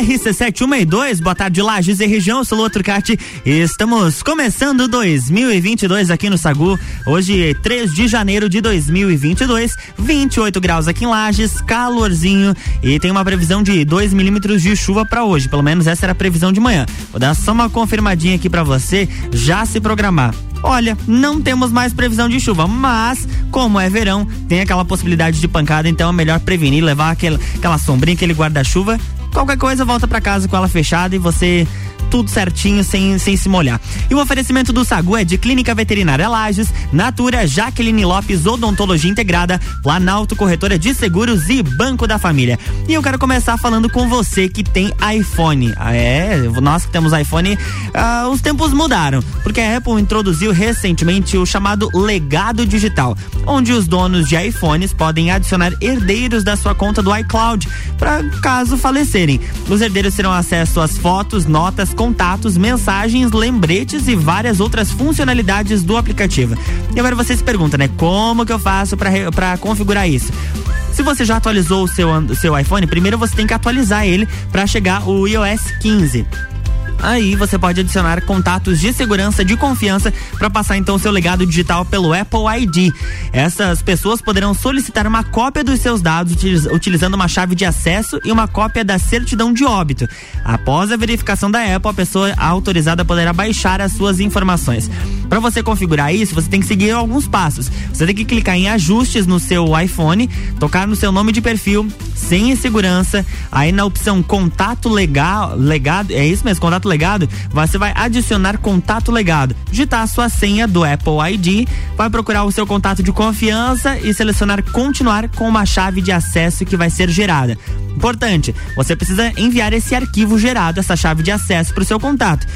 RC7162, boa tarde, Lages e região, sou o Trucati. Estamos começando 2022 aqui no Sagu. Hoje, 3 de janeiro de 2022, 28 graus aqui em Lages, calorzinho e tem uma previsão de 2 milímetros de chuva para hoje. Pelo menos essa era a previsão de manhã. Vou dar só uma confirmadinha aqui para você já se programar. Olha, não temos mais previsão de chuva, mas como é verão, tem aquela possibilidade de pancada, então é melhor prevenir, levar aquela, aquela sombrinha, aquele guarda-chuva Qualquer coisa, volta para casa com ela fechada e você tudo certinho, sem, sem se molhar. E o oferecimento do Sagu é de Clínica Veterinária Lages, Natura, Jaqueline Lopes, Odontologia Integrada, Planalto Corretora de Seguros e Banco da Família. E eu quero começar falando com você que tem iPhone. Ah, é, nós que temos iPhone, ah, os tempos mudaram, porque a Apple introduziu recentemente o chamado legado digital, onde os donos de iPhones podem adicionar herdeiros da sua conta do iCloud, para caso falecerem. Os herdeiros terão acesso às fotos, notas, contatos, mensagens, lembretes e várias outras funcionalidades do aplicativo. E agora você se pergunta, né? Como que eu faço para configurar isso? Se você já atualizou o seu, seu iPhone, primeiro você tem que atualizar ele para chegar o iOS 15. Aí você pode adicionar contatos de segurança de confiança para passar então seu legado digital pelo Apple ID. Essas pessoas poderão solicitar uma cópia dos seus dados utilizando uma chave de acesso e uma cópia da certidão de óbito. Após a verificação da Apple, a pessoa autorizada poderá baixar as suas informações. Para você configurar isso, você tem que seguir alguns passos. Você tem que clicar em ajustes no seu iPhone, tocar no seu nome de perfil, e segurança, aí na opção contato legal, legado, é isso mesmo, contato legado, você vai adicionar contato legado, digitar a sua senha do Apple ID, vai procurar o seu contato de confiança e selecionar continuar com uma chave de acesso que vai ser gerada. Importante, você precisa enviar esse arquivo gerado, essa chave de acesso para o seu contato,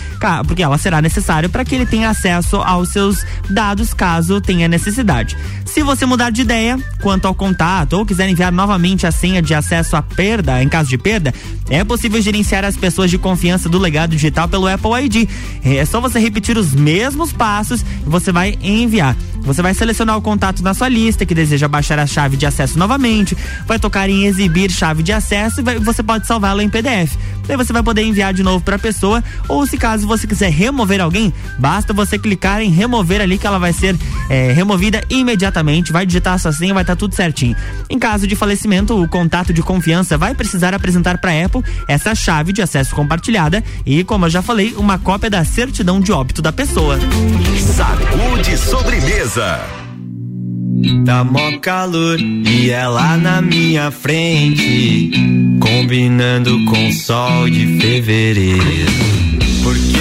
porque ela será necessária para que ele tenha acesso aos seus dados caso tenha necessidade. Se você mudar de ideia quanto ao contato ou quiser enviar novamente a senha de acesso à perda, em caso de perda, é possível gerenciar as pessoas de confiança do legado digital pelo Apple ID. É só você repetir os mesmos passos e você vai enviar. Você vai selecionar o contato na sua lista que deseja baixar a chave de acesso novamente, vai tocar em exibir chave de acesso e vai, você pode salvá-la em PDF. Daí você vai poder enviar de novo para a pessoa ou se caso você quiser remover alguém, basta você clicar em remover ali que ela vai ser é, removida imediatamente, vai digitar a sua senha, vai estar tá tudo certinho. Em caso de falecimento, o contato de confiança vai precisar apresentar para a Apple essa chave de acesso compartilhada e, como eu já falei, uma cópia da certidão de óbito da pessoa. Sacude sobremesa Tá mó calor e ela na minha frente, combinando com sol de fevereiro.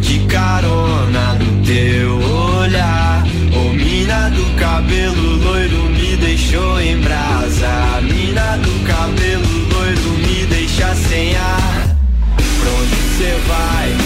De carona no teu olhar. Ô mina do cabelo loiro me deixou em brasa. Mina do cabelo loiro me deixa sem ar. Pra onde cê vai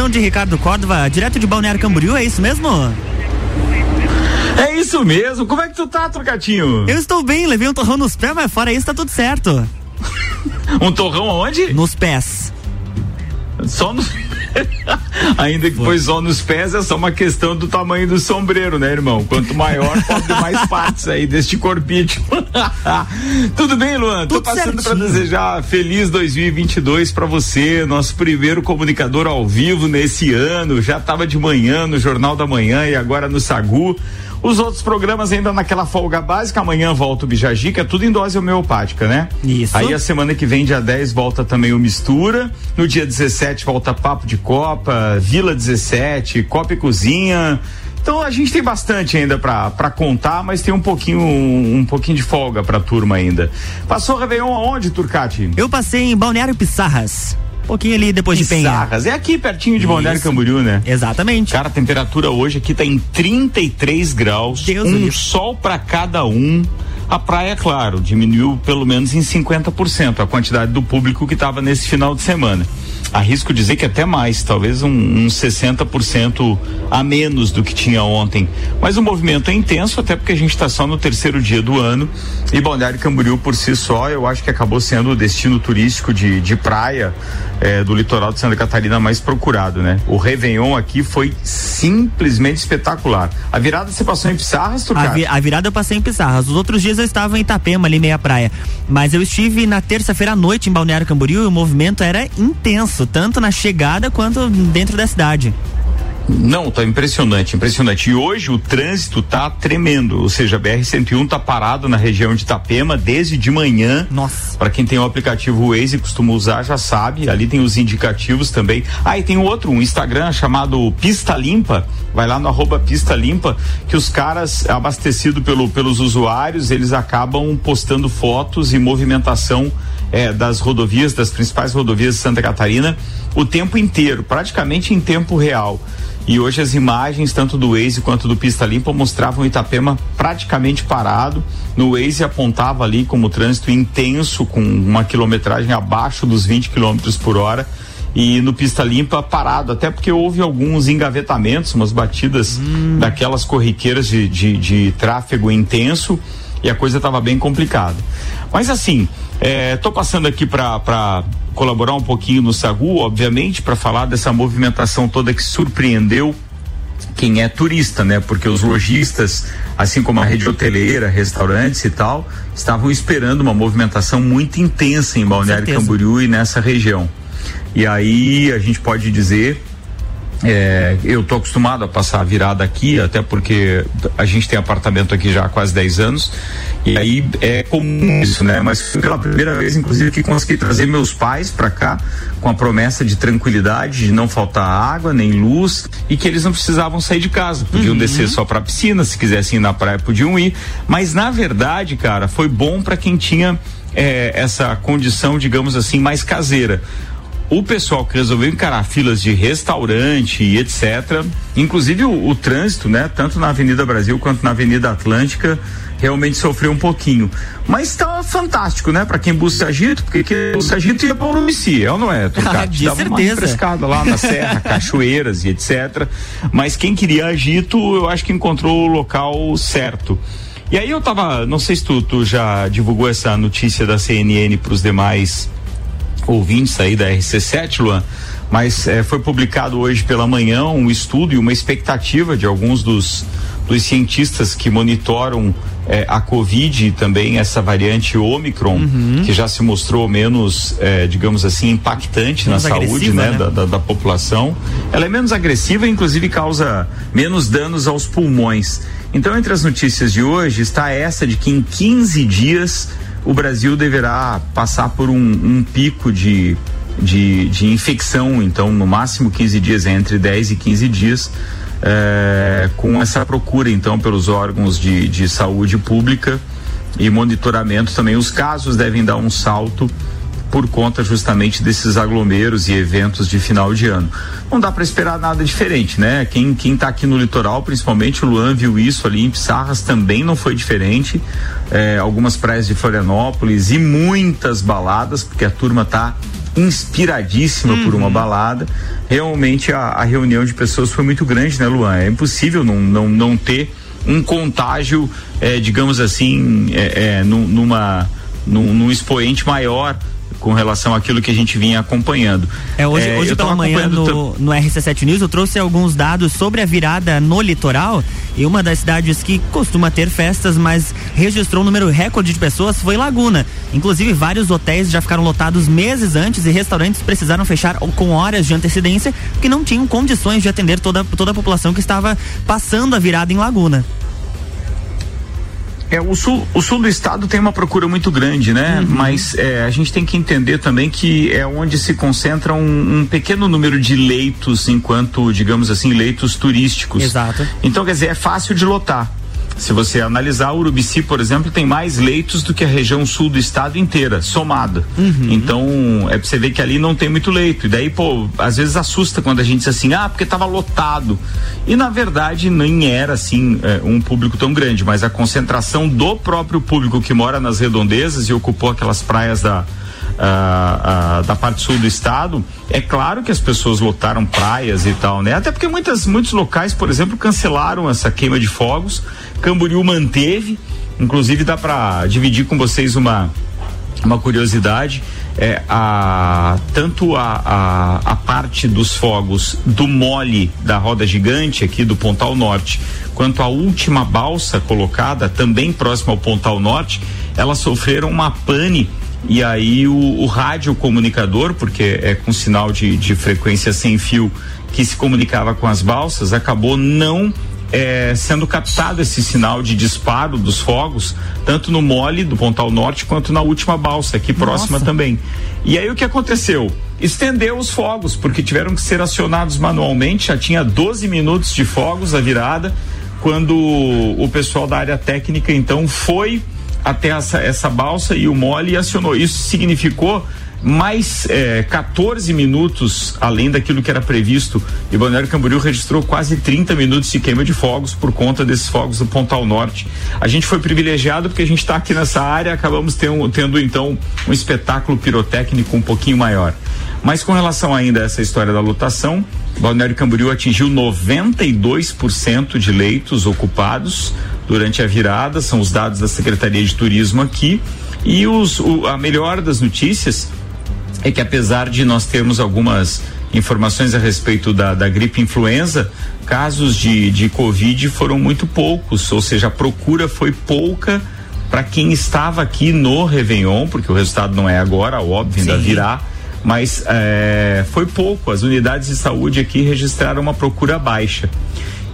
Participação de Ricardo Córdova, direto de Balneário Camboriú, é isso mesmo? É isso mesmo. Como é que tu tá, Trocatinho? Eu estou bem, levei um torrão nos pés, mas fora isso tá tudo certo. um torrão aonde? Nos pés. Só nos Ainda que foi só nos pés, é só uma questão do tamanho do sombreiro, né, irmão? Quanto maior, cobre mais partes aí deste corpite. Tudo bem, Luan? Tudo Tô passando para desejar feliz 2022 para você, nosso primeiro comunicador ao vivo nesse ano. Já tava de manhã no Jornal da Manhã e agora no Sagu. Os outros programas ainda naquela folga básica. Amanhã volta o Bijagi, que é tudo em dose homeopática, né? Isso. Aí a semana que vem, dia 10, volta também o Mistura. No dia 17 volta Papo de Copa, Vila 17, Copa e Cozinha. Então a gente tem bastante ainda para contar, mas tem um pouquinho um, um pouquinho de folga pra turma ainda. Passou o Réveillon aonde, Turcati? Eu passei em Balneário Pissarras pouquinho ali depois Pissarras. de Penha. É aqui pertinho de Balneário Camboriú, né? Exatamente. Cara, a temperatura hoje aqui tá em 33 graus, Deus um Deus. sol para cada um. A praia, claro, diminuiu pelo menos em 50% a quantidade do público que estava nesse final de semana arrisco dizer que até mais, talvez um, um 60% a menos do que tinha ontem. Mas o movimento é intenso, até porque a gente está só no terceiro dia do ano. E Balneário Camboriú, por si só, eu acho que acabou sendo o destino turístico de, de praia é, do litoral de Santa Catarina mais procurado, né? O Réveillon aqui foi simplesmente espetacular. A virada você passou em Pissarras, a, vi, a, virada eu passei em Pissarras. Os outros dias eu estava em Itapema, ali meia praia. Mas eu estive na terça-feira à noite em Balneário Camboriú e o movimento era intenso tanto na chegada quanto dentro da cidade. Não, tá impressionante, impressionante. E hoje o trânsito tá tremendo, ou seja, a BR-101 tá parado na região de Itapema desde de manhã. Nossa. Para quem tem o aplicativo Waze e costuma usar, já sabe, ali tem os indicativos também. Ah, e tem outro, um Instagram chamado Pista Limpa, vai lá no arroba Pista Limpa, que os caras, abastecido pelo, pelos usuários, eles acabam postando fotos e movimentação é, das rodovias, das principais rodovias de Santa Catarina, o tempo inteiro, praticamente em tempo real. E hoje as imagens, tanto do Waze quanto do Pista Limpa, mostravam Itapema praticamente parado. No Waze apontava ali como trânsito intenso, com uma quilometragem abaixo dos 20 km por hora. E no Pista Limpa parado, até porque houve alguns engavetamentos, umas batidas hum. daquelas corriqueiras de, de, de tráfego intenso e a coisa estava bem complicada. Mas assim, estou é, passando aqui para colaborar um pouquinho no Sagu, obviamente, para falar dessa movimentação toda que surpreendeu quem é turista, né? Porque os lojistas, assim como a rede hoteleira, restaurantes e tal, estavam esperando uma movimentação muito intensa em Balneário Camboriú e nessa região. E aí a gente pode dizer é, eu tô acostumado a passar a virada aqui, até porque a gente tem apartamento aqui já há quase 10 anos, e aí é comum isso, né? Mas foi pela primeira vez, inclusive, que consegui trazer meus pais para cá com a promessa de tranquilidade, de não faltar água nem luz e que eles não precisavam sair de casa, podiam uhum. descer só para piscina, se quisessem ir na praia podiam ir, mas na verdade, cara, foi bom para quem tinha é, essa condição, digamos assim, mais caseira o pessoal que resolveu encarar filas de restaurante e etc. Inclusive o, o, trânsito, né? Tanto na Avenida Brasil quanto na Avenida Atlântica realmente sofreu um pouquinho. Mas tá fantástico, né? Para quem busca agito, porque quem busca agito ia para o Urubici, é ou não é? Ah, de Dava certeza. uma refrescada lá na serra, cachoeiras e etc. Mas quem queria agito, eu acho que encontrou o local certo. E aí eu tava, não sei se tu, tu já divulgou essa notícia da CNN para os demais ouvintes aí da RC7, Luan, mas eh, foi publicado hoje pela manhã um estudo e uma expectativa de alguns dos, dos cientistas que monitoram eh, a Covid e também essa variante Omicron, uhum. que já se mostrou menos, eh, digamos assim, impactante menos na saúde né, né? Da, da, da, população. Ela é menos agressiva, inclusive causa menos danos aos pulmões. Então, entre as notícias de hoje está essa de que em 15 dias o Brasil deverá passar por um, um pico de, de, de, infecção, então no máximo 15 dias, entre 10 e 15 dias, é, com essa procura então pelos órgãos de, de saúde pública e monitoramento também. Os casos devem dar um salto por conta justamente desses aglomeros e eventos de final de ano. Não dá para esperar nada diferente, né? Quem quem tá aqui no litoral, principalmente o Luan viu isso ali em Pissarras também não foi diferente. É, algumas praias de Florianópolis e muitas baladas, porque a turma tá inspiradíssima uhum. por uma uhum. balada. Realmente a, a reunião de pessoas foi muito grande, né, Luan? É impossível não, não, não ter um contágio, é, digamos assim, é, é, numa, num, num expoente maior com relação àquilo que a gente vinha acompanhando. É, hoje, é, hoje pela manhã no, no RC7 News eu trouxe alguns dados sobre a virada no litoral e uma das cidades que costuma ter festas, mas registrou um número recorde de pessoas foi Laguna. Inclusive, vários hotéis já ficaram lotados meses antes e restaurantes precisaram fechar com horas de antecedência porque não tinham condições de atender toda, toda a população que estava passando a virada em Laguna. É, o sul, o sul do estado tem uma procura muito grande, né? Uhum. Mas é, a gente tem que entender também que é onde se concentra um, um, pequeno número de leitos, enquanto, digamos assim, leitos turísticos. Exato. Então, quer dizer, é fácil de lotar. Se você analisar, Urubici, por exemplo, tem mais leitos do que a região sul do estado inteira, somada. Uhum. Então, é pra você ver que ali não tem muito leito. E daí, pô, às vezes assusta quando a gente diz assim, ah, porque tava lotado. E na verdade nem era assim é, um público tão grande, mas a concentração do próprio público que mora nas redondezas e ocupou aquelas praias da uh, uh, da parte sul do estado, é claro que as pessoas lotaram praias e tal, né? Até porque muitas, muitos locais, por exemplo, cancelaram essa queima de fogos. Camboriú manteve, inclusive dá para dividir com vocês uma uma curiosidade é a tanto a, a, a, parte dos fogos do mole da roda gigante aqui do Pontal Norte quanto a última balsa colocada também próxima ao Pontal Norte elas sofreram uma pane e aí o, o rádio comunicador, porque é com sinal de, de frequência sem fio que se comunicava com as balsas, acabou não é, sendo captado esse sinal de disparo dos fogos, tanto no mole do Pontal Norte quanto na última balsa, aqui próxima Nossa. também. E aí o que aconteceu? Estendeu os fogos, porque tiveram que ser acionados manualmente, já tinha 12 minutos de fogos a virada, quando o pessoal da área técnica então foi até essa, essa balsa e o mole acionou. Isso significou mais é, 14 minutos além daquilo que era previsto. E Balneário Camboriú registrou quase 30 minutos de queima de fogos por conta desses fogos do Pontal Norte. A gente foi privilegiado porque a gente está aqui nessa área, acabamos tendo, tendo então um espetáculo pirotécnico um pouquinho maior. Mas com relação ainda a essa história da lotação, Balneário Camboriú atingiu 92% de leitos ocupados durante a virada, são os dados da Secretaria de Turismo aqui. E os, o, a melhor das notícias é que apesar de nós termos algumas informações a respeito da, da gripe influenza, casos de, de Covid foram muito poucos, ou seja, a procura foi pouca para quem estava aqui no Réveillon, porque o resultado não é agora, óbvio, ainda Sim. virá, mas é, foi pouco. As unidades de saúde aqui registraram uma procura baixa.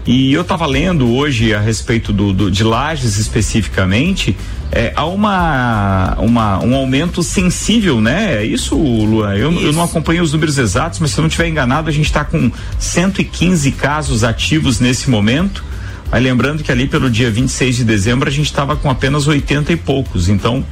E eu estava lendo hoje a respeito do, do, de lajes especificamente, é, há uma, uma, um aumento sensível, né? É isso, Luan? Eu, isso. eu não acompanho os números exatos, mas se eu não estiver enganado, a gente está com 115 casos ativos nesse momento. Mas lembrando que ali pelo dia 26 de dezembro a gente estava com apenas 80 e poucos. Então,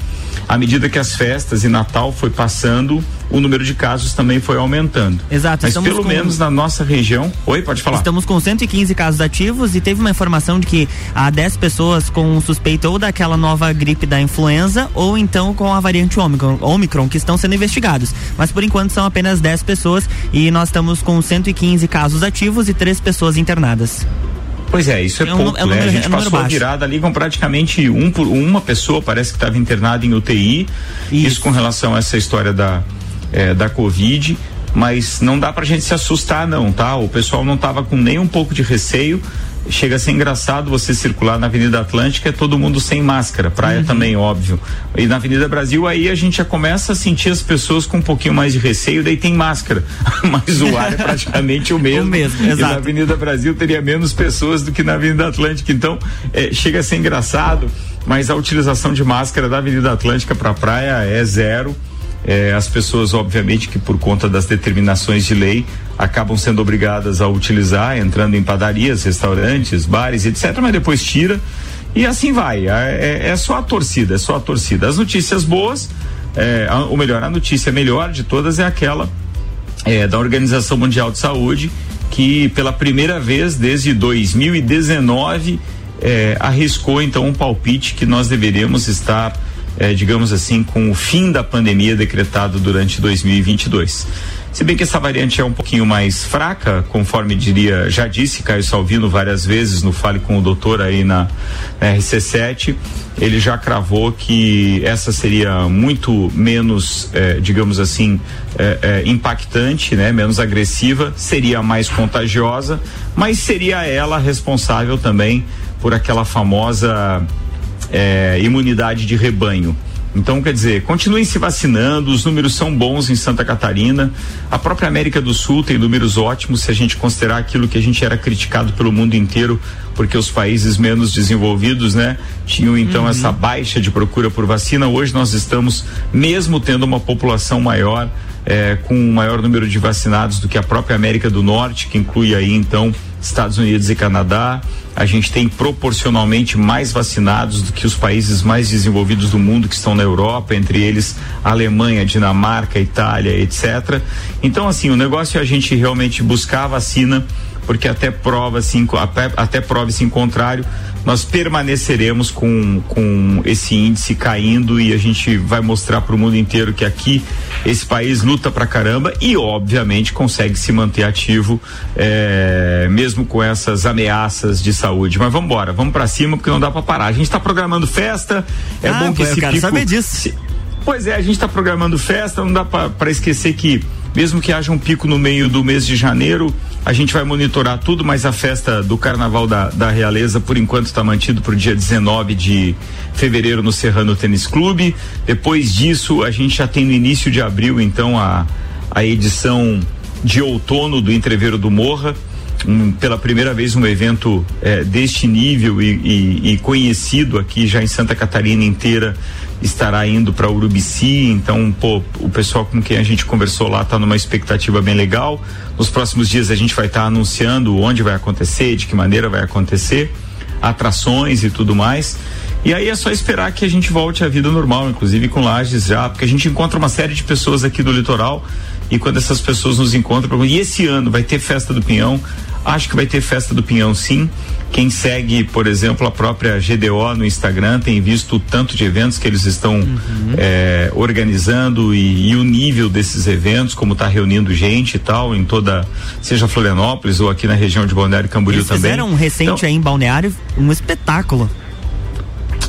à medida que as festas e Natal foi passando, o número de casos também foi aumentando. Exato. Mas pelo com... menos na nossa região. Oi, pode falar. Estamos com 115 casos ativos e teve uma informação de que há 10 pessoas com suspeita ou daquela nova gripe da influenza ou então com a variante Omicron, Omicron que estão sendo investigados. Mas por enquanto são apenas 10 pessoas e nós estamos com 115 casos ativos e três pessoas internadas. Pois é, isso é, é pouco, um, é né? a gente é passou a virada ali com praticamente um por uma pessoa, parece que estava internada em UTI. Isso. isso. com relação a essa história da, é, da Covid. Mas não dá pra gente se assustar, não, tá? O pessoal não tava com nem um pouco de receio chega a ser engraçado você circular na Avenida Atlântica, é todo mundo sem máscara, praia uhum. também, óbvio. E na Avenida Brasil, aí a gente já começa a sentir as pessoas com um pouquinho mais de receio, daí tem máscara. Mas o ar é praticamente o mesmo. o mesmo, exato. E na Avenida Brasil teria menos pessoas do que na Avenida Atlântica. Então, é, chega a ser engraçado, mas a utilização de máscara da Avenida Atlântica para praia é zero. É, as pessoas, obviamente, que por conta das determinações de lei acabam sendo obrigadas a utilizar, entrando em padarias, restaurantes, bares, etc., mas depois tira e assim vai. É, é, é só a torcida, é só a torcida. As notícias boas, é, a, ou melhor, a notícia melhor de todas é aquela é, da Organização Mundial de Saúde, que pela primeira vez desde 2019 é, arriscou então um palpite que nós deveríamos estar é, digamos assim, com o fim da pandemia decretado durante 2022. Se bem que essa variante é um pouquinho mais fraca, conforme diria, já disse Caio Salvino várias vezes no Fale com o Doutor aí na, na RC7, ele já cravou que essa seria muito menos, eh, digamos assim, eh, eh, impactante, né? Menos agressiva, seria mais contagiosa, mas seria ela responsável também por aquela famosa imunidade de rebanho. Então, quer dizer, continuem se vacinando, os números são bons em Santa Catarina. A própria América do Sul tem números ótimos se a gente considerar aquilo que a gente era criticado pelo mundo inteiro, porque os países menos desenvolvidos, né, tinham então uhum. essa baixa de procura por vacina. Hoje nós estamos, mesmo tendo uma população maior, é, com um maior número de vacinados do que a própria América do Norte, que inclui aí então Estados Unidos e Canadá. A gente tem proporcionalmente mais vacinados do que os países mais desenvolvidos do mundo que estão na Europa, entre eles Alemanha, Dinamarca, Itália, etc. Então, assim, o negócio é a gente realmente buscar a vacina, porque até prova assim, até, até prova-se em contrário, nós permaneceremos com, com esse índice caindo e a gente vai mostrar para o mundo inteiro que aqui esse país luta pra caramba e obviamente consegue se manter ativo é, mesmo com essas ameaças de saúde. Mas vamos embora, vamos para cima porque não dá para parar. A gente está programando festa, é ah, bom que esse eu quero pico, saber disso. Se, pois é, a gente está programando festa, não dá para esquecer que mesmo que haja um pico no meio do mês de janeiro, a gente vai monitorar tudo, mas a festa do Carnaval da, da Realeza, por enquanto, está mantido para o dia 19 de fevereiro no Serrano Tênis Clube. Depois disso, a gente já tem no início de abril, então, a, a edição de outono do Entreveiro do Morra. Um, pela primeira vez um evento é, deste nível e, e, e, conhecido aqui já em Santa Catarina inteira estará indo para Urubici, então pô, o pessoal com quem a gente conversou lá está numa expectativa bem legal. Nos próximos dias a gente vai estar tá anunciando onde vai acontecer, de que maneira vai acontecer, atrações e tudo mais. E aí é só esperar que a gente volte à vida normal, inclusive com lajes já, porque a gente encontra uma série de pessoas aqui do litoral e quando essas pessoas nos encontram, e esse ano vai ter festa do Pinhão, acho que vai ter festa do Pinhão sim. Quem segue, por exemplo, a própria GDO no Instagram tem visto o tanto de eventos que eles estão uhum. é, organizando e, e, o nível desses eventos, como está reunindo gente e tal, em toda, seja Florianópolis ou aqui na região de Balneário Camboriú eles também. Fizeram um recente então, aí em Balneário, um espetáculo.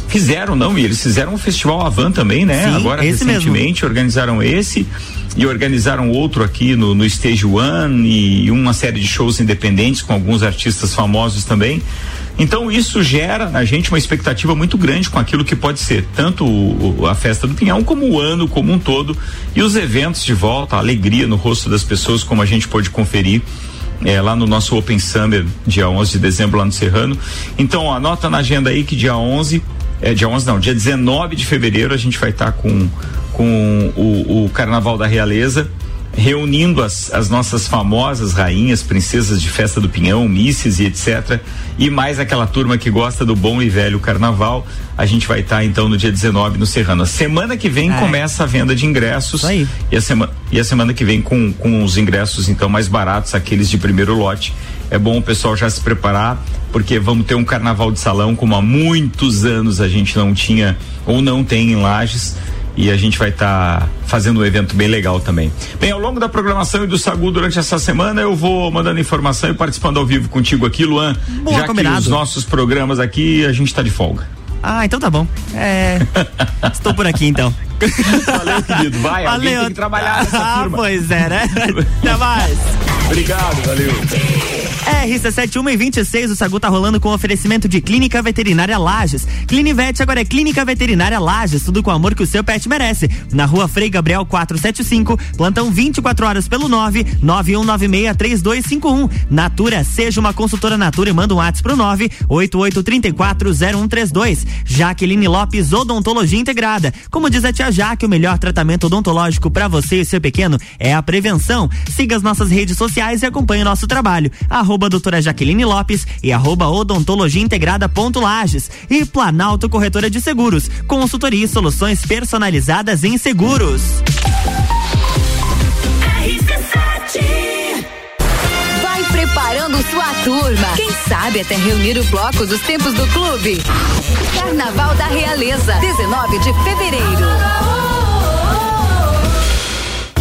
Fizeram, não, e eles fizeram um festival Avan também, né? Sim, Agora, recentemente, mesmo. organizaram esse e organizaram outro aqui no, no Stage One e uma série de shows independentes com alguns artistas famosos também. Então isso gera na gente uma expectativa muito grande com aquilo que pode ser tanto o, a festa do Pinhão como o ano como um todo e os eventos de volta, a alegria no rosto das pessoas como a gente pode conferir é, lá no nosso Open Summer, dia 11 de dezembro, lá no Serrano. Então, anota na agenda aí que dia 11, é, dia 11 não, dia 19 de fevereiro a gente vai estar tá com com o, o Carnaval da Realeza, reunindo as, as, nossas famosas rainhas, princesas de festa do Pinhão, misses e etc. E mais aquela turma que gosta do bom e velho carnaval. A gente vai estar tá, então no dia 19 no Serrano. A semana que vem é. começa a venda de ingressos. Aí. E a, sema, e a semana que vem com, com os ingressos então mais baratos, aqueles de primeiro lote. É bom o pessoal já se preparar, porque vamos ter um carnaval de salão como há muitos anos a gente não tinha ou não tem em Lages e a gente vai estar tá fazendo um evento bem legal também. Bem, ao longo da programação e do Sagu durante essa semana eu vou mandando informação e participando ao vivo contigo aqui, Luan. Boa, já combinado. que os nossos programas aqui a gente está de folga. Ah, então tá bom. É. Estou por aqui então. Valeu, querido. Vai, valeu. alguém tem que trabalhar nessa ah, pois é, né? Até mais. Obrigado, valeu. RC7126, o Sagu tá rolando com oferecimento de Clínica Veterinária Lages. Clinivete agora é Clínica Veterinária Lages, tudo com o amor que o seu pet merece. Na rua Frei Gabriel 475, plantão 24 horas pelo 9 91963251. Natura, seja uma consultora Natura e manda um WhatsApp pro 9 88340132. Jaqueline Lopes, Odontologia Integrada. Como diz a tia Jaque, o melhor tratamento odontológico para você e seu pequeno é a prevenção. Siga as nossas redes sociais e acompanhe o nosso trabalho. Arroba doutora Jaqueline Lopes e arroba odontologia integrada ponto Lages. E Planalto Corretora de Seguros. Consultoria e soluções personalizadas em seguros. Vai preparando sua turma. Quem sabe até reunir o bloco dos tempos do clube. Carnaval da Realeza, 19 de fevereiro.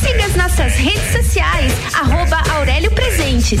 Siga as nossas redes sociais, arroba Aurélio Presentes.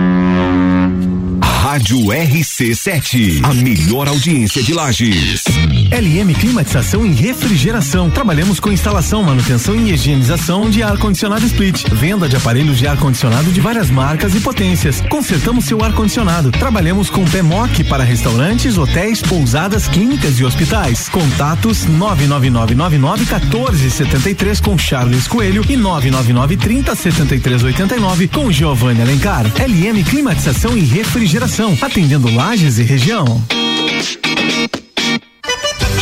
Rádio RC7, a melhor audiência de Lages. LM Climatização e Refrigeração. Trabalhamos com instalação, manutenção e higienização de ar-condicionado split. Venda de aparelhos de ar-condicionado de várias marcas e potências. Consertamos seu ar-condicionado. Trabalhamos com PMOC para restaurantes, hotéis, pousadas, clínicas e hospitais. Contatos 999991473 com Charles Coelho e 999307389 com Giovanni Alencar. LM Climatização e Refrigeração atendendo Lages e região.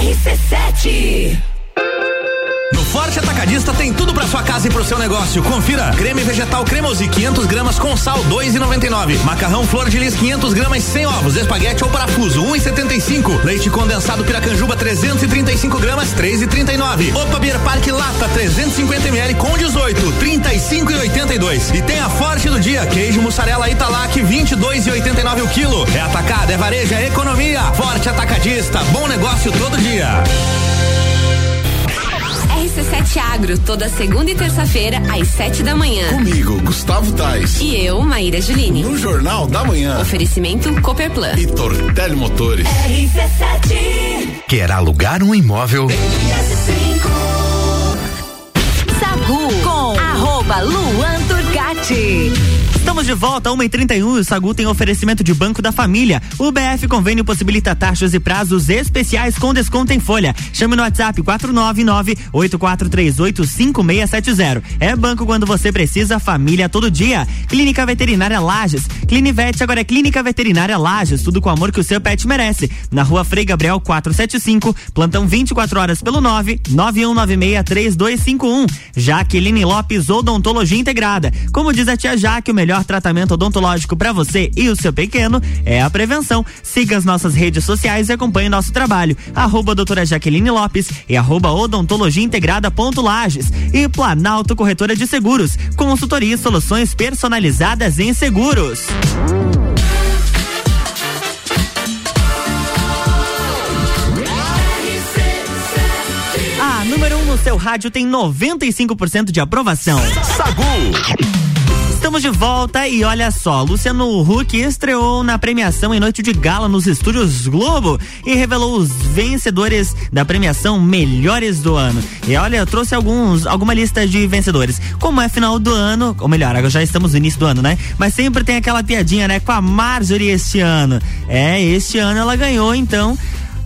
RC7 no Forte Atacadista tem tudo para sua casa e pro seu negócio. Confira: creme vegetal cremosi 500 gramas com sal 2,99. Macarrão flor de lis 500 gramas sem ovos, espaguete ou parafuso 1,75. Leite condensado Piracanjuba 335 gramas 3,39. Opa Beer Park lata 350 ml com 18 35,82. E tem a Forte do dia queijo mussarela Italac 22,89 o quilo. É atacado, é varejo, é economia. Forte Atacadista, bom negócio todo dia. RC7 Agro, toda segunda e terça-feira, às sete da manhã. Comigo, Gustavo Tais. E eu, Maíra Juline. No Jornal da Manhã. Oferecimento Cooperplan. E Tortelli Motores. RC7. Quer alugar um imóvel? Sagu com arroba Luan Estamos de volta, 1h31 o Sagu tem oferecimento de Banco da Família. O BF Convênio possibilita taxas e prazos especiais com desconto em folha. Chame no WhatsApp 499-8438-5670. É banco quando você precisa, família todo dia. Clínica Veterinária Lages. Clinivete agora é Clínica Veterinária Lages. Tudo com o amor que o seu pet merece. Na rua Frei Gabriel 475. Plantão 24 horas pelo 9 91963251. Jaqueline Lopes Odontologia Integrada. Como diz a tia Jaque, o melhor tratamento odontológico para você e o seu pequeno é a prevenção. Siga as nossas redes sociais e acompanhe nosso trabalho. Arroba doutora Jaqueline Lopes e arroba odontologia integrada ponto Lages. E Planalto Corretora de Seguros, consultoria e soluções personalizadas em seguros. A número 1 um no seu rádio tem 95% de aprovação. Sagu. Estamos de volta e olha só, Luciano Huck estreou na premiação em noite de gala nos estúdios Globo e revelou os vencedores da premiação Melhores do Ano. E olha, eu trouxe alguns, alguma lista de vencedores. Como é final do ano, ou melhor, agora já estamos no início do ano, né? Mas sempre tem aquela piadinha, né, com a Marjorie este ano. É, este ano ela ganhou então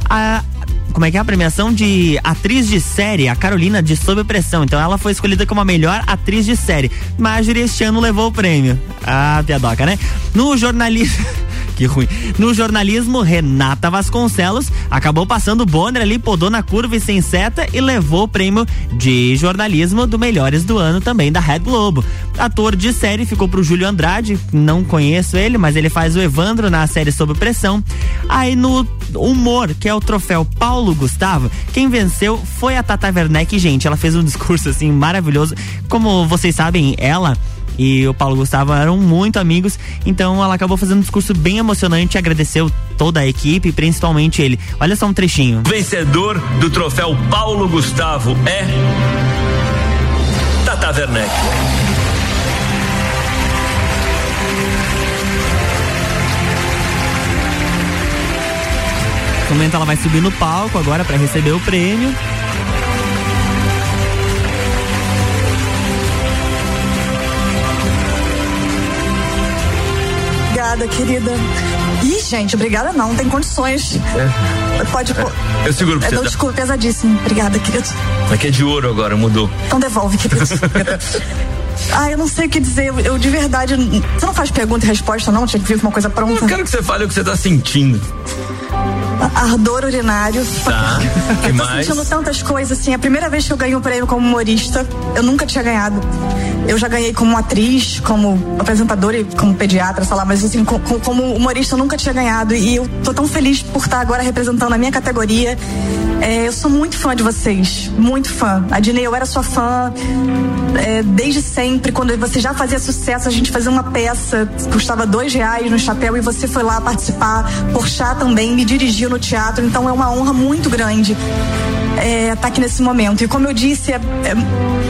a como é que é a premiação de atriz de série, a Carolina de Sob Pressão. Então ela foi escolhida como a melhor atriz de série. Marjorie este ano levou o prêmio. Ah, piadoca, né? No jornalismo que ruim. No jornalismo, Renata Vasconcelos acabou passando o Bonner ali, podou na curva e sem seta e levou o prêmio de jornalismo do Melhores do Ano também da Red Globo. Ator de série ficou pro Júlio Andrade, não conheço ele, mas ele faz o Evandro na série Sob Pressão. Aí no humor, que é o troféu Paulo Gustavo, quem venceu foi a Tata Werneck, gente, ela fez um discurso assim maravilhoso. Como vocês sabem, ela e o Paulo Gustavo eram muito amigos, então ela acabou fazendo um discurso bem emocionante, agradeceu toda a equipe, principalmente ele. Olha só um trechinho. Vencedor do troféu Paulo Gustavo é Tata Werneck. No momento ela vai subir no palco agora para receber o prêmio. Obrigada, querida. Ih, gente, obrigada não, não tem condições. Pode pôr. Eu seguro pra É, você. não, tá? desculpa, pesadíssimo. Obrigada, querido. Aqui é de ouro agora, mudou. Então devolve, querido. ah, eu não sei o que dizer. Eu, eu de verdade. Você não faz pergunta e resposta, não? Tinha que vir com uma coisa pronta. Eu quero que você fale o que você tá sentindo. Ardor urinário. Tá. que Eu tô mais? sentindo tantas coisas, assim. É a primeira vez que eu ganhei um prêmio como humorista. Eu nunca tinha ganhado. Eu já ganhei como atriz, como apresentadora e como pediatra, sei lá, mas assim, co- co- como humorista eu nunca tinha ganhado. E eu tô tão feliz por estar agora representando a minha categoria. É, eu sou muito fã de vocês, muito fã. A Dinei, eu era sua fã é, desde sempre. Quando você já fazia sucesso, a gente fazia uma peça, custava dois reais no chapéu e você foi lá participar. Porchat também me dirigiu no teatro, então é uma honra muito grande estar aqui nesse momento. E como eu disse, é, é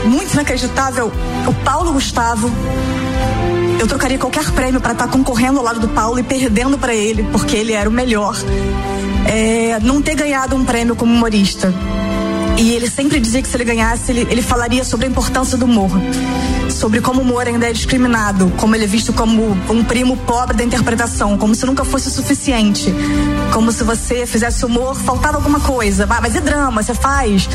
muito inacreditável. O Paulo Gustavo eu trocaria qualquer prêmio para estar concorrendo ao lado do Paulo e perdendo para ele, porque ele era o melhor. É, não ter ganhado um prêmio como humorista. E ele sempre dizia que se ele ganhasse, ele, ele falaria sobre a importância do humor. Sobre como o humor ainda é discriminado, como ele é visto como um primo pobre da interpretação, como se nunca fosse o suficiente. Como se você fizesse humor, faltava alguma coisa. Ah, mas e drama? Você faz?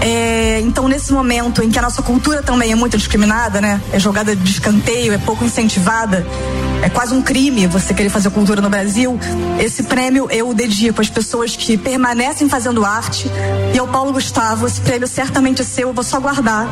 É, então, nesse momento em que a nossa cultura também é muito discriminada, né? É jogada de escanteio, é pouco incentivada, é quase um crime você querer fazer cultura no Brasil. Esse prêmio eu dedico às pessoas que permanecem fazendo arte e ao Paulo Gustavo. Esse prêmio certamente é seu, eu vou só guardar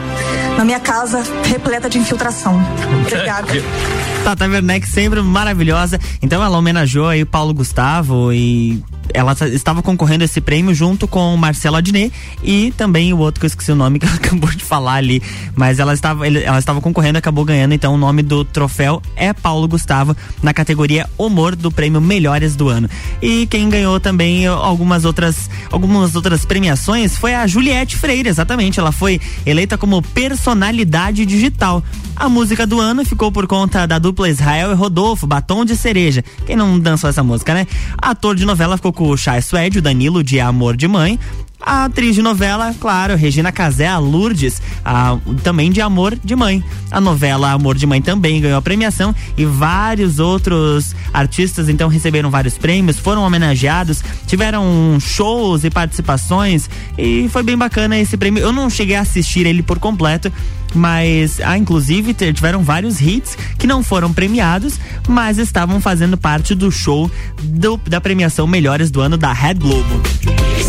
na minha casa repleta de infiltração. Obrigada. Tata Werneck sempre maravilhosa. Então ela homenageou aí o Paulo Gustavo e ela t- estava concorrendo a esse prêmio junto com Marcelo Adnet e também o outro que eu esqueci o nome que ela acabou de falar ali, mas ela estava ela estava concorrendo acabou ganhando, então o nome do troféu é Paulo Gustavo na categoria Humor do prêmio Melhores do Ano. E quem ganhou também algumas outras algumas outras premiações foi a Juliette Freire, exatamente, ela foi eleita como personalidade digital. A música do ano ficou por conta da dupla Israel e Rodolfo, Batom de Cereja. Quem não dançou essa música, né? Ator de novela ficou com o Chay Suede, o Danilo de Amor de Mãe. A atriz de novela, claro, Regina Casé, a Lourdes, a- também de Amor de Mãe. A novela Amor de Mãe também ganhou a premiação e vários outros artistas então receberam vários prêmios, foram homenageados, tiveram shows e participações e foi bem bacana esse prêmio. Eu não cheguei a assistir ele por completo, mas ah, inclusive tiveram vários hits que não foram premiados, mas estavam fazendo parte do show do- da premiação Melhores do Ano da Red Globo.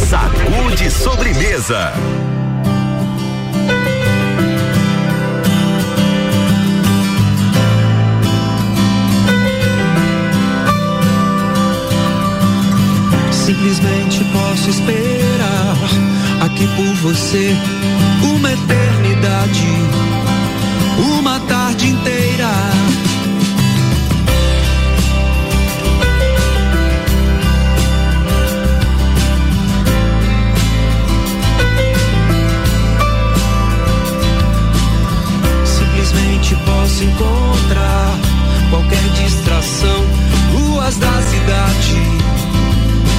Sacude sobremesa. Simplesmente posso esperar aqui por você uma eternidade, uma tarde inteira. se encontrar qualquer distração. Ruas da cidade,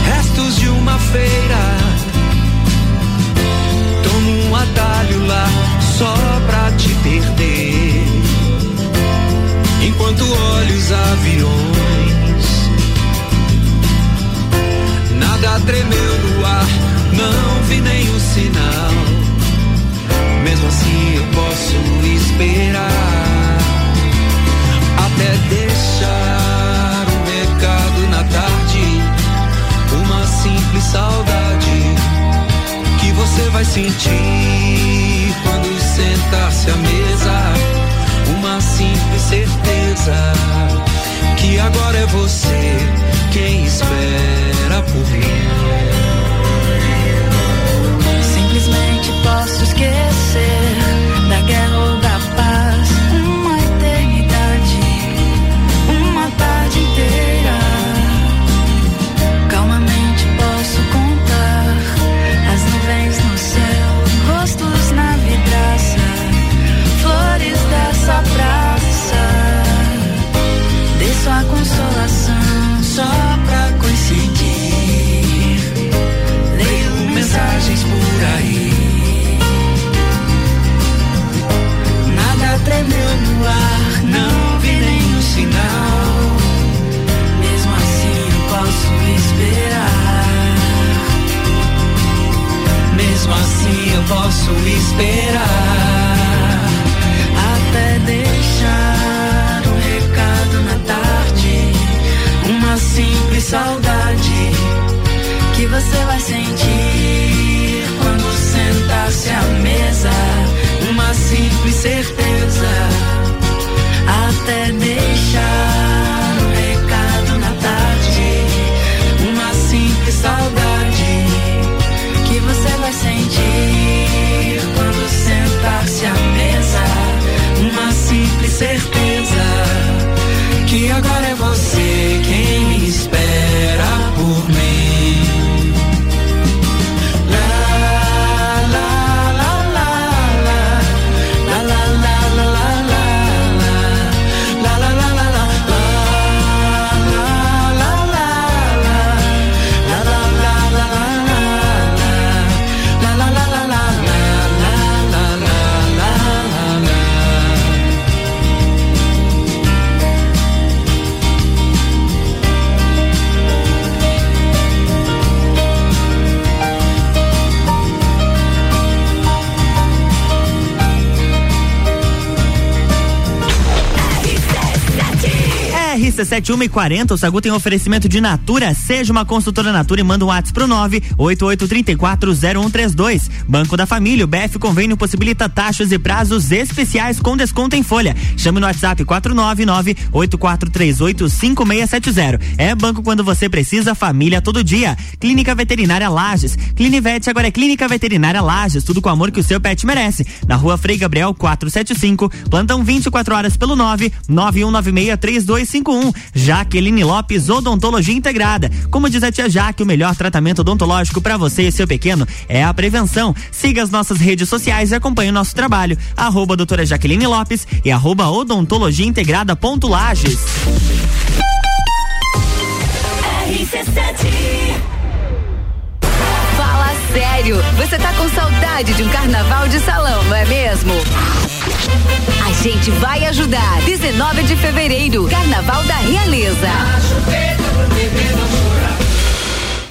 restos de uma feira. Tomo um atalho lá só pra te perder. Enquanto olho os aviões, nada tremeu no ar, não vi nenhum sinal. Mesmo assim eu posso esperar até deixar um recado na tarde, uma simples saudade que você vai sentir quando sentar-se à mesa. Uma simples certeza que agora é você RC71 e 40, o Sagu tem oferecimento de Natura. Seja uma consultora Natura e manda um WhatsApp pro 988340132. Banco da Família, o BF Convênio possibilita taxas e prazos especiais com desconto em folha. Chame no WhatsApp 499-8438-5670. É banco quando você precisa, família todo dia. Clínica Veterinária Lages. Clinivete agora é Clínica Veterinária Lages, tudo com o amor que o seu pet merece. Na rua Frei Gabriel 475, plantão 24 horas pelo 9 91963251. Jaqueline Lopes Odontologia Integrada. Como diz a tia Jaque, o melhor tratamento odontológico para você e seu pequeno é a prevenção. Siga as nossas redes sociais e acompanhe o nosso trabalho. Arroba doutora Jaqueline Lopes e arroba odontologia integrada ponto Lages. Fala sério, você tá com saudade de um carnaval de salão, não é mesmo? A gente vai ajudar. 19 de fevereiro, Carnaval da Realeza.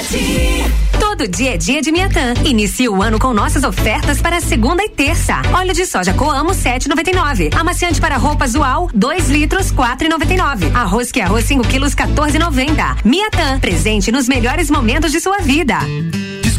RC7 Todo dia é dia de Miatã. Inicia o ano com nossas ofertas para segunda e terça. Óleo de soja Coamo 7,99. Amaciante para roupas Ual 2 litros 4,99. Arroz que arroz 5 quilos 14,90. Miatã, presente nos melhores momentos de sua vida.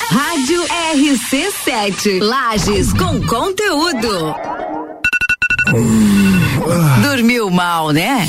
Rádio RC7. Lages com conteúdo. Dormiu mal, né?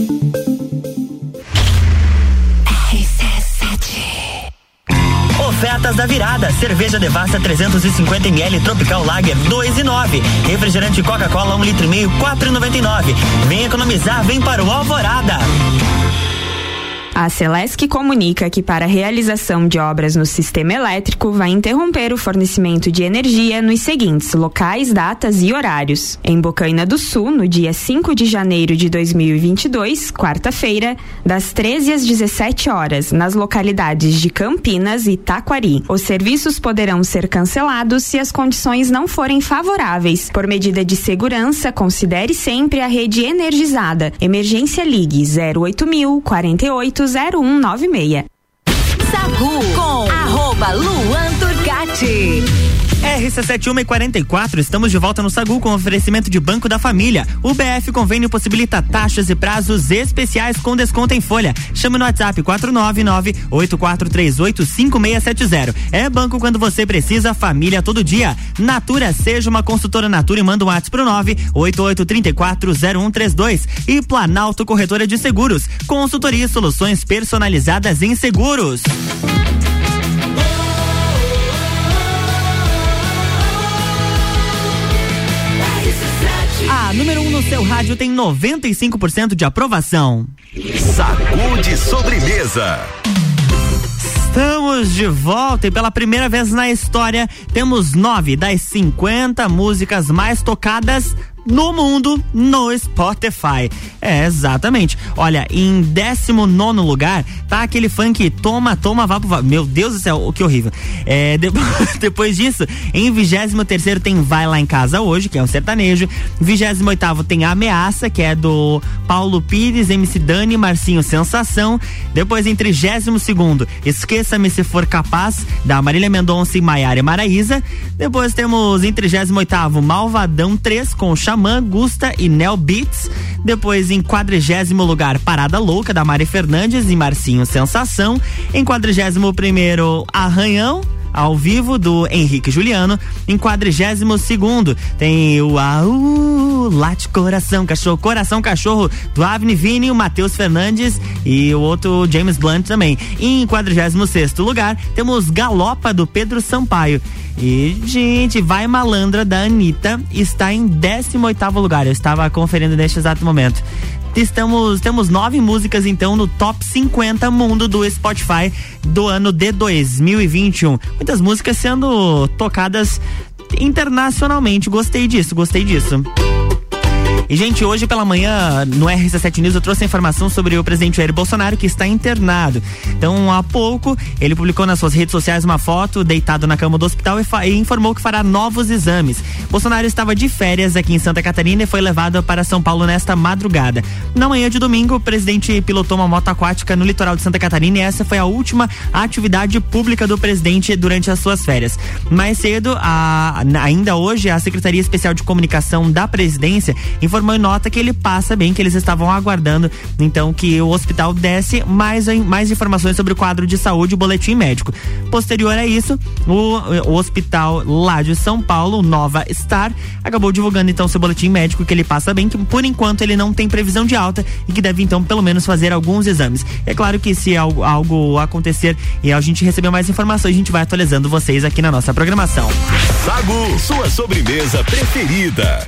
Da virada. Cerveja Devassa 350 ml Tropical Lager 2 e 9. Refrigerante Coca-Cola 1 um litro e meio 4,99. Vem economizar, vem para o Alvorada. A Celesc comunica que para a realização de obras no sistema elétrico vai interromper o fornecimento de energia nos seguintes locais, datas e horários. Em Bocaina do Sul, no dia 5 de janeiro de 2022, quarta-feira, das 13 às 17 horas, nas localidades de Campinas e Taquari. Os serviços poderão ser cancelados se as condições não forem favoráveis. Por medida de segurança, considere sempre a rede energizada. Emergência Ligue 08000 48 0196. Sagu com arroba Luan Turcati. RC7144, estamos de volta no Sagu com oferecimento de Banco da Família. O BF Convênio possibilita taxas e prazos especiais com desconto em folha. Chame no WhatsApp 499-8438-5670. É banco quando você precisa, família todo dia. Natura, seja uma consultora Natura e manda um WhatsApp pro 988340132. E Planalto Corretora de Seguros, consultoria e soluções personalizadas em seguros. Seu rádio tem 95% de aprovação. Sacude sobremesa. Estamos de volta e pela primeira vez na história temos nove das 50 músicas mais tocadas no mundo no Spotify. É, exatamente. Olha, em 19 lugar tá aquele funk Toma, Toma, Vá pro Vá. Meu Deus do céu, que horrível. É, depois, depois disso, em 23 tem Vai Lá em Casa Hoje, que é um sertanejo. 28 tem Ameaça, que é do Paulo Pires, MC Dani, Marcinho Sensação. Depois em 32 Esqueça-me Se For Capaz, da Marília Mendonça e Maiara Maraíza. Depois temos em 38 Malvadão 3 com Xamã, Gusta e Nel Beats. Depois em quadrigésimo lugar Parada Louca da Mari Fernandes e Marcinho Sensação. Em quadrigésimo primeiro Arranhão ao vivo do Henrique Juliano. Em 42 segundo tem o Au, Late Coração Cachorro, Coração Cachorro do Avni Vini, o Matheus Fernandes e o outro James Blunt também. E em 46 sexto lugar temos Galopa do Pedro Sampaio. E, gente, Vai Malandra da Anitta está em 18 oitavo lugar. Eu estava conferindo neste exato momento. Estamos, temos nove músicas então no top 50 mundo do Spotify do ano de 2021. Muitas músicas sendo tocadas internacionalmente. Gostei disso, gostei disso. E, gente, hoje pela manhã, no RC7 News, eu trouxe a informação sobre o presidente Jair Bolsonaro, que está internado. Então, há pouco, ele publicou nas suas redes sociais uma foto deitado na cama do hospital e, e informou que fará novos exames. Bolsonaro estava de férias aqui em Santa Catarina e foi levado para São Paulo nesta madrugada. Na manhã de domingo, o presidente pilotou uma moto aquática no litoral de Santa Catarina e essa foi a última atividade pública do presidente durante as suas férias. Mais cedo, a, ainda hoje, a Secretaria Especial de Comunicação da Presidência informou informou em nota que ele passa bem, que eles estavam aguardando então que o hospital desse mais, mais informações sobre o quadro de saúde e o boletim médico. Posterior a isso, o, o hospital lá de São Paulo, Nova Star, acabou divulgando então seu boletim médico que ele passa bem, que por enquanto ele não tem previsão de alta e que deve então pelo menos fazer alguns exames. É claro que se algo, algo acontecer e a gente receber mais informações, a gente vai atualizando vocês aqui na nossa programação. Sagu, sua sobremesa preferida.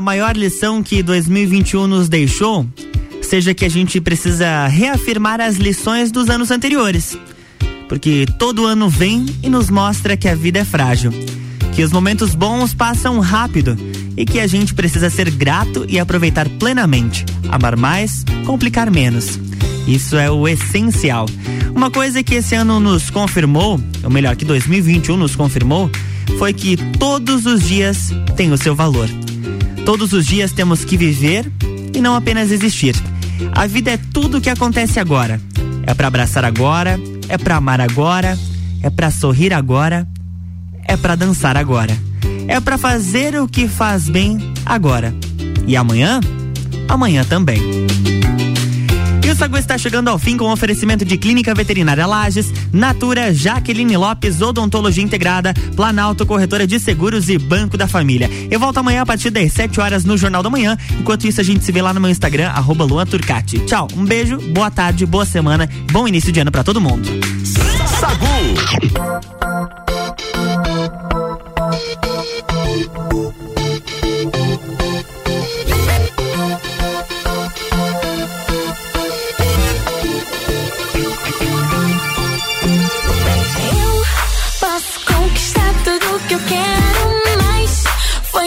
a maior lição que 2021 nos deixou seja que a gente precisa reafirmar as lições dos anos anteriores. Porque todo ano vem e nos mostra que a vida é frágil, que os momentos bons passam rápido e que a gente precisa ser grato e aproveitar plenamente, amar mais, complicar menos. Isso é o essencial. Uma coisa que esse ano nos confirmou, ou melhor, que 2021 nos confirmou, foi que todos os dias têm o seu valor. Todos os dias temos que viver e não apenas existir. A vida é tudo o que acontece agora. É para abraçar agora, é para amar agora, é para sorrir agora, é para dançar agora. É para fazer o que faz bem agora. E amanhã? Amanhã também. O Sagu está chegando ao fim com oferecimento de Clínica Veterinária Lages, Natura, Jaqueline Lopes, Odontologia Integrada, Planalto Corretora de Seguros e Banco da Família. Eu volto amanhã a partir das 7 horas no Jornal da Manhã. Enquanto isso, a gente se vê lá no meu Instagram, arroba Luan Turcati. Tchau, um beijo, boa tarde, boa semana, bom início de ano para todo mundo. Sagu!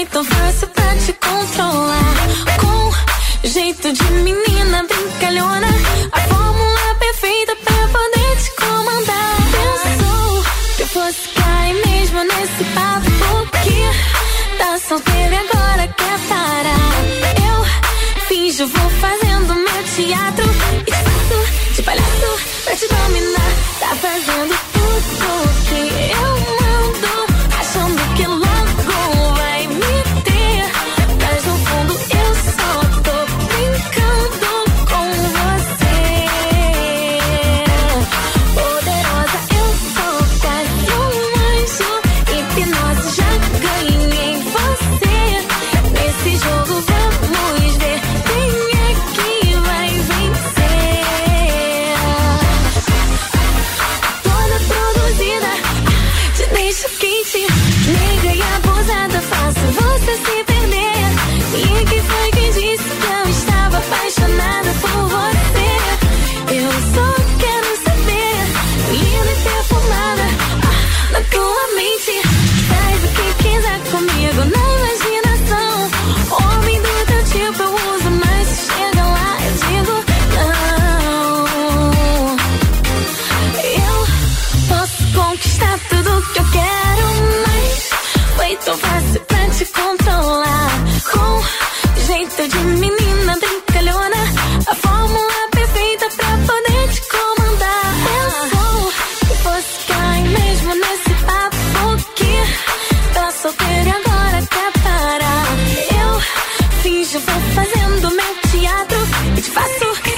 ain't the first fazendo meu teatro. E te faço